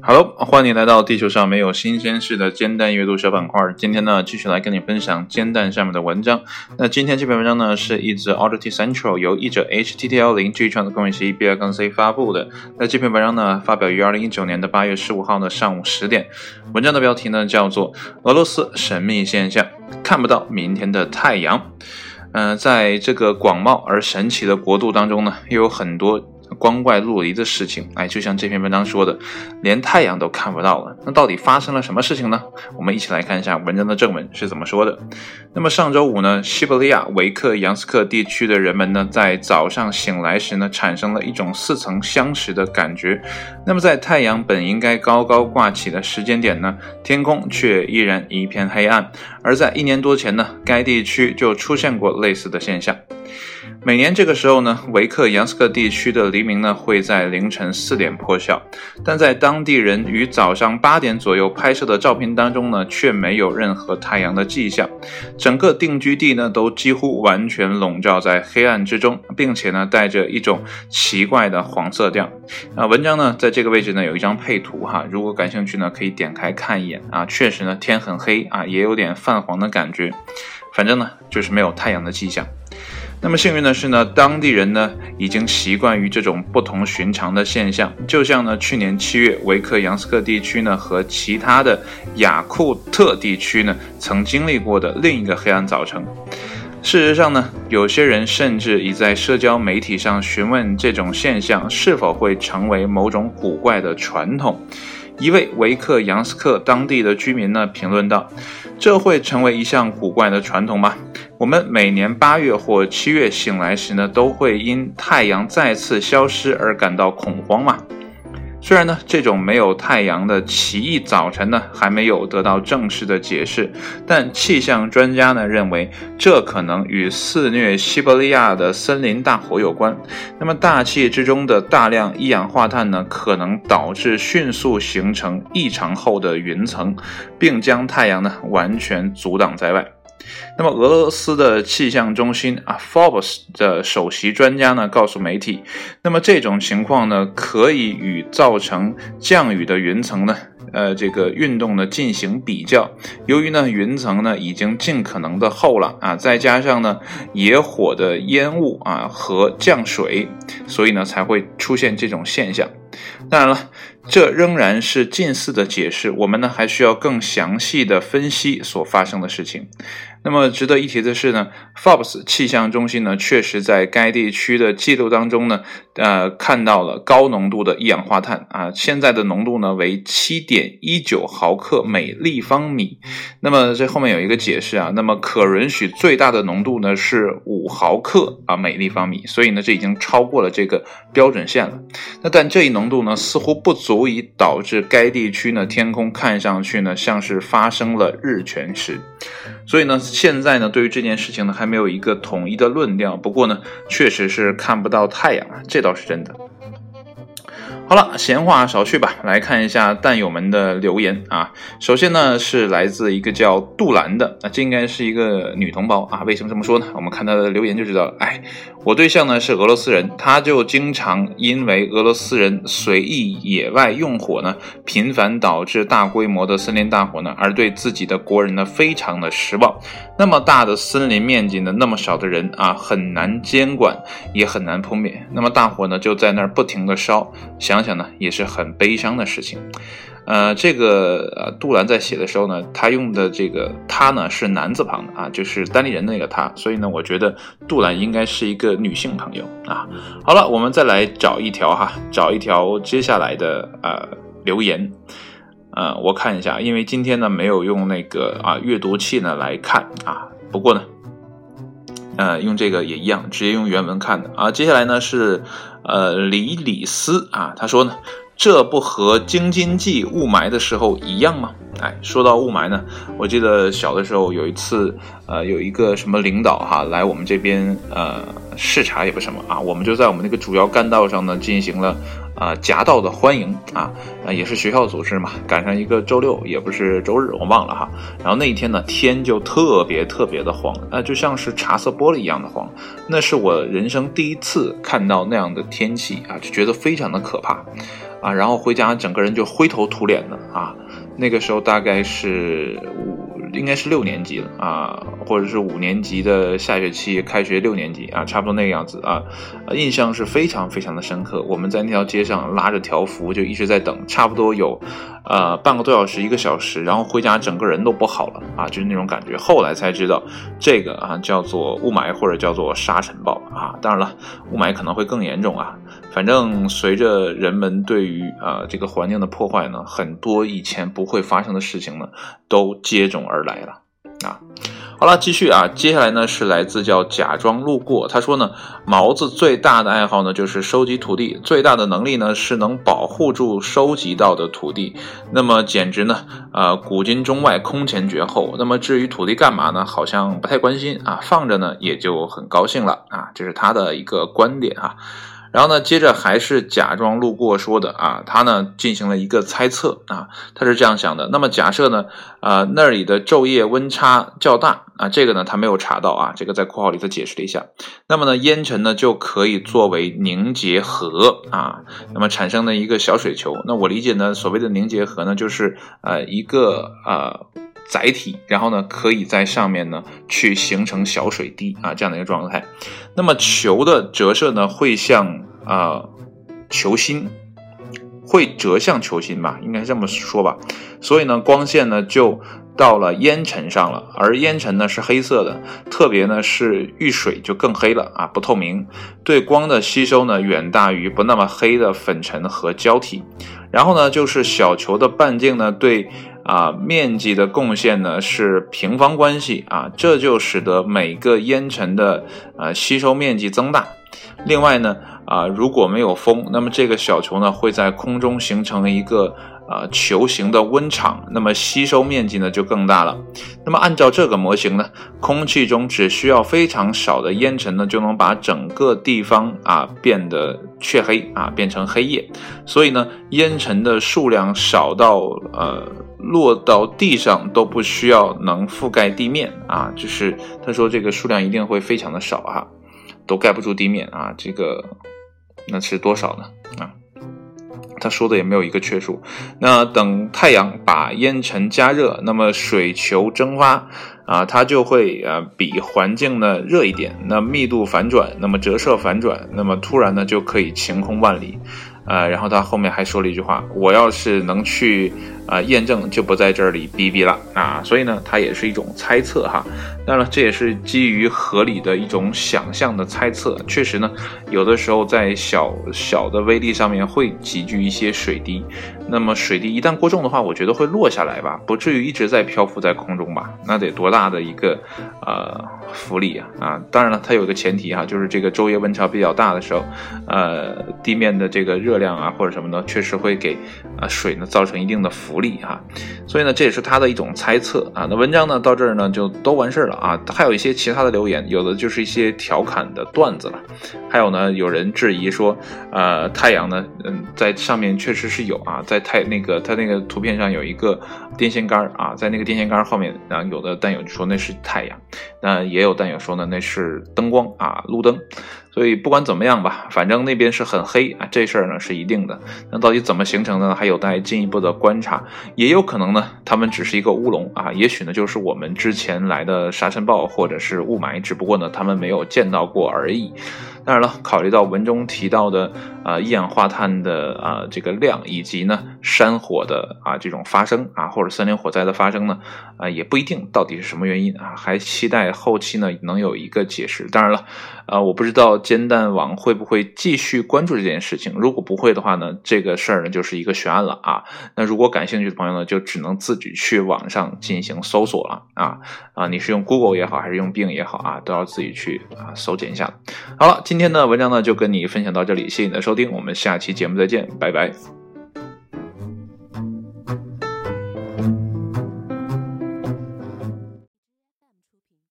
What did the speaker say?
Hello，欢迎来到地球上没有新鲜事的煎蛋阅读小板块。今天呢，继续来跟你分享煎蛋上面的文章。那今天这篇文章呢，是一则 Audit Central 由译者 HTTL 零 G 创的公益协议 B 二杠 C 发布的。那这篇文章呢，发表于二零一九年的八月十五号的上午十点。文章的标题呢，叫做《俄罗斯神秘现象：看不到明天的太阳》。嗯，在这个广袤而神奇的国度当中呢，又有很多。光怪陆离的事情，哎，就像这篇文章说的，连太阳都看不到了。那到底发生了什么事情呢？我们一起来看一下文章的正文是怎么说的。那么上周五呢，西伯利亚维克扬斯克地区的人们呢，在早上醒来时呢，产生了一种似曾相识的感觉。那么在太阳本应该高高挂起的时间点呢，天空却依然一片黑暗。而在一年多前呢，该地区就出现过类似的现象。每年这个时候呢，维克扬斯克地区的黎明呢会在凌晨四点破晓，但在当地人于早上八点左右拍摄的照片当中呢，却没有任何太阳的迹象，整个定居地呢都几乎完全笼罩在黑暗之中，并且呢带着一种奇怪的黄色调。啊，文章呢在这个位置呢有一张配图哈，如果感兴趣呢可以点开看一眼啊，确实呢天很黑啊，也有点泛黄的感觉，反正呢就是没有太阳的迹象。那么幸运的是呢，当地人呢已经习惯于这种不同寻常的现象，就像呢去年七月维克扬斯克地区呢和其他的雅库特地区呢曾经历过的另一个黑暗早晨。事实上呢，有些人甚至已在社交媒体上询问这种现象是否会成为某种古怪的传统。一位维克扬斯克当地的居民呢评论道：“这会成为一项古怪的传统吗？我们每年八月或七月醒来时呢，都会因太阳再次消失而感到恐慌嘛？”虽然呢，这种没有太阳的奇异早晨呢，还没有得到正式的解释，但气象专家呢认为，这可能与肆虐西伯利亚的森林大火有关。那么，大气之中的大量一氧化碳呢，可能导致迅速形成异常厚的云层，并将太阳呢完全阻挡在外。那么，俄罗斯的气象中心啊，Forbes 的首席专家呢告诉媒体，那么这种情况呢，可以与造成降雨的云层呢，呃，这个运动呢进行比较。由于呢云层呢已经尽可能的厚了啊，再加上呢野火的烟雾啊和降水，所以呢才会出现这种现象。当然了，这仍然是近似的解释，我们呢还需要更详细的分析所发生的事情。那么值得一提的是呢，Forbes 气象中心呢确实在该地区的记录当中呢，呃，看到了高浓度的一氧化碳啊，现在的浓度呢为七点一九毫克每立方米。那么这后面有一个解释啊，那么可允许最大的浓度呢是五毫克啊每立方米，所以呢这已经超过了这个标准线了。那但这一浓度呢似乎不足足以导致该地区呢天空看上去呢像是发生了日全食，所以呢。现在呢，对于这件事情呢，还没有一个统一的论调。不过呢，确实是看不到太阳啊，这倒是真的。好了，闲话少叙吧，来看一下弹友们的留言啊。首先呢，是来自一个叫杜兰的，那这应该是一个女同胞啊。为什么这么说呢？我们看她的留言就知道了。哎，我对象呢是俄罗斯人，他就经常因为俄罗斯人随意野外用火呢，频繁导致大规模的森林大火呢，而对自己的国人呢非常的失望。那么大的森林面积呢，那么少的人啊，很难监管，也很难扑灭。那么大火呢就在那儿不停的烧，想。想想呢，也是很悲伤的事情。呃，这个呃，杜兰在写的时候呢，他用的这个“他”呢是男字旁的啊，就是单立人那个“他”，所以呢，我觉得杜兰应该是一个女性朋友啊。好了，我们再来找一条哈，找一条接下来的呃留言。呃，我看一下，因为今天呢没有用那个啊阅读器呢来看啊，不过呢。呃，用这个也一样，直接用原文看的啊。接下来呢是，呃，李李斯啊，他说呢，这不和京津冀雾霾的时候一样吗？哎，说到雾霾呢，我记得小的时候有一次，呃，有一个什么领导哈来我们这边呃视察也不什么啊，我们就在我们那个主要干道上呢进行了啊夹道的欢迎啊，啊也是学校组织嘛，赶上一个周六，也不是周日，我忘了哈。然后那一天呢，天就特别特别的黄，啊就像是茶色玻璃一样的黄，那是我人生第一次看到那样的天气啊，就觉得非常的可怕啊。然后回家整个人就灰头土脸的啊，那个时候大概是五。应该是六年级了啊，或者是五年级的下学期开学六年级啊，差不多那个样子啊，印象是非常非常的深刻。我们在那条街上拉着条幅就一直在等，差不多有呃半个多小时一个小时，然后回家整个人都不好了啊，就是那种感觉。后来才知道这个啊叫做雾霾或者叫做沙尘暴啊，当然了，雾霾可能会更严重啊。反正随着人们对于啊这个环境的破坏呢，很多以前不会发生的事情呢，都接踵而来了啊。好了，继续啊，接下来呢是来自叫假装路过，他说呢，毛子最大的爱好呢就是收集土地，最大的能力呢是能保护住收集到的土地，那么简直呢，呃，古今中外空前绝后。那么至于土地干嘛呢？好像不太关心啊，放着呢也就很高兴了啊，这是他的一个观点啊。然后呢，接着还是假装路过说的啊，他呢进行了一个猜测啊，他是这样想的。那么假设呢，啊那里的昼夜温差较大啊，这个呢他没有查到啊，这个在括号里头解释了一下。那么呢，烟尘呢就可以作为凝结核啊，那么产生的一个小水球。那我理解呢，所谓的凝结核呢，就是呃一个呃。载体，然后呢，可以在上面呢去形成小水滴啊这样的一个状态。那么球的折射呢会向啊球心，会折向球心吧，应该这么说吧。所以呢，光线呢就到了烟尘上了，而烟尘呢是黑色的，特别呢是遇水就更黑了啊，不透明，对光的吸收呢远大于不那么黑的粉尘和胶体。然后呢，就是小球的半径呢对。啊，面积的贡献呢是平方关系啊，这就使得每个烟尘的呃吸收面积增大。另外呢，啊如果没有风，那么这个小球呢会在空中形成一个啊球形的温场，那么吸收面积呢就更大了。那么按照这个模型呢，空气中只需要非常少的烟尘呢，就能把整个地方啊变得黢黑啊，变成黑夜。所以呢，烟尘的数量少到呃。落到地上都不需要能覆盖地面啊，就是他说这个数量一定会非常的少哈，都盖不住地面啊，这个那是多少呢啊？他说的也没有一个确数。那等太阳把烟尘加热，那么水球蒸发啊，它就会啊比环境呢热一点，那密度反转，那么折射反转，那么突然呢就可以晴空万里。呃，然后他后面还说了一句话：“我要是能去啊验证，就不在这里逼逼了啊。”所以呢，它也是一种猜测哈。当然了，这也是基于合理的一种想象的猜测。确实呢，有的时候在小小的微粒上面会集聚一些水滴。那么水滴一旦过重的话，我觉得会落下来吧，不至于一直在漂浮在空中吧？那得多大的一个呃浮力啊啊！当然了，它有个前提哈，就是这个昼夜温差比较大的时候，呃，地面的这个热量啊或者什么的，确实会给啊水呢造成一定的浮力啊。所以呢，这也是他的一种猜测啊。那文章呢到这儿呢就都完事儿了。啊，还有一些其他的留言，有的就是一些调侃的段子了，还有呢，有人质疑说，呃，太阳呢，嗯，在上面确实是有啊，在太那个它那个图片上有一个电线杆啊，在那个电线杆后面，然后有的弹友就说那是太阳，那也有弹友说呢那是灯光啊，路灯。所以不管怎么样吧，反正那边是很黑啊，这事儿呢是一定的。那到底怎么形成的呢？还有待进一步的观察。也有可能呢，他们只是一个乌龙啊，也许呢就是我们之前来的沙尘暴或者是雾霾，只不过呢他们没有见到过而已。当然了，考虑到文中提到的啊一氧化碳的啊这个量，以及呢山火的啊这种发生啊或者森林火灾的发生呢啊也不一定到底是什么原因啊，还期待后期呢能有一个解释。当然了，呃我不知道煎蛋网会不会继续关注这件事情，如果不会的话呢，这个事儿呢就是一个悬案了啊。那如果感兴趣的朋友呢，就只能自己去网上进行搜索了啊啊，你是用 Google 也好，还是用 Bing 也好啊，都要自己去啊搜检一下。好了，今。今天的文章呢，就跟你分享到这里，谢谢你的收听，我们下期节目再见，拜拜。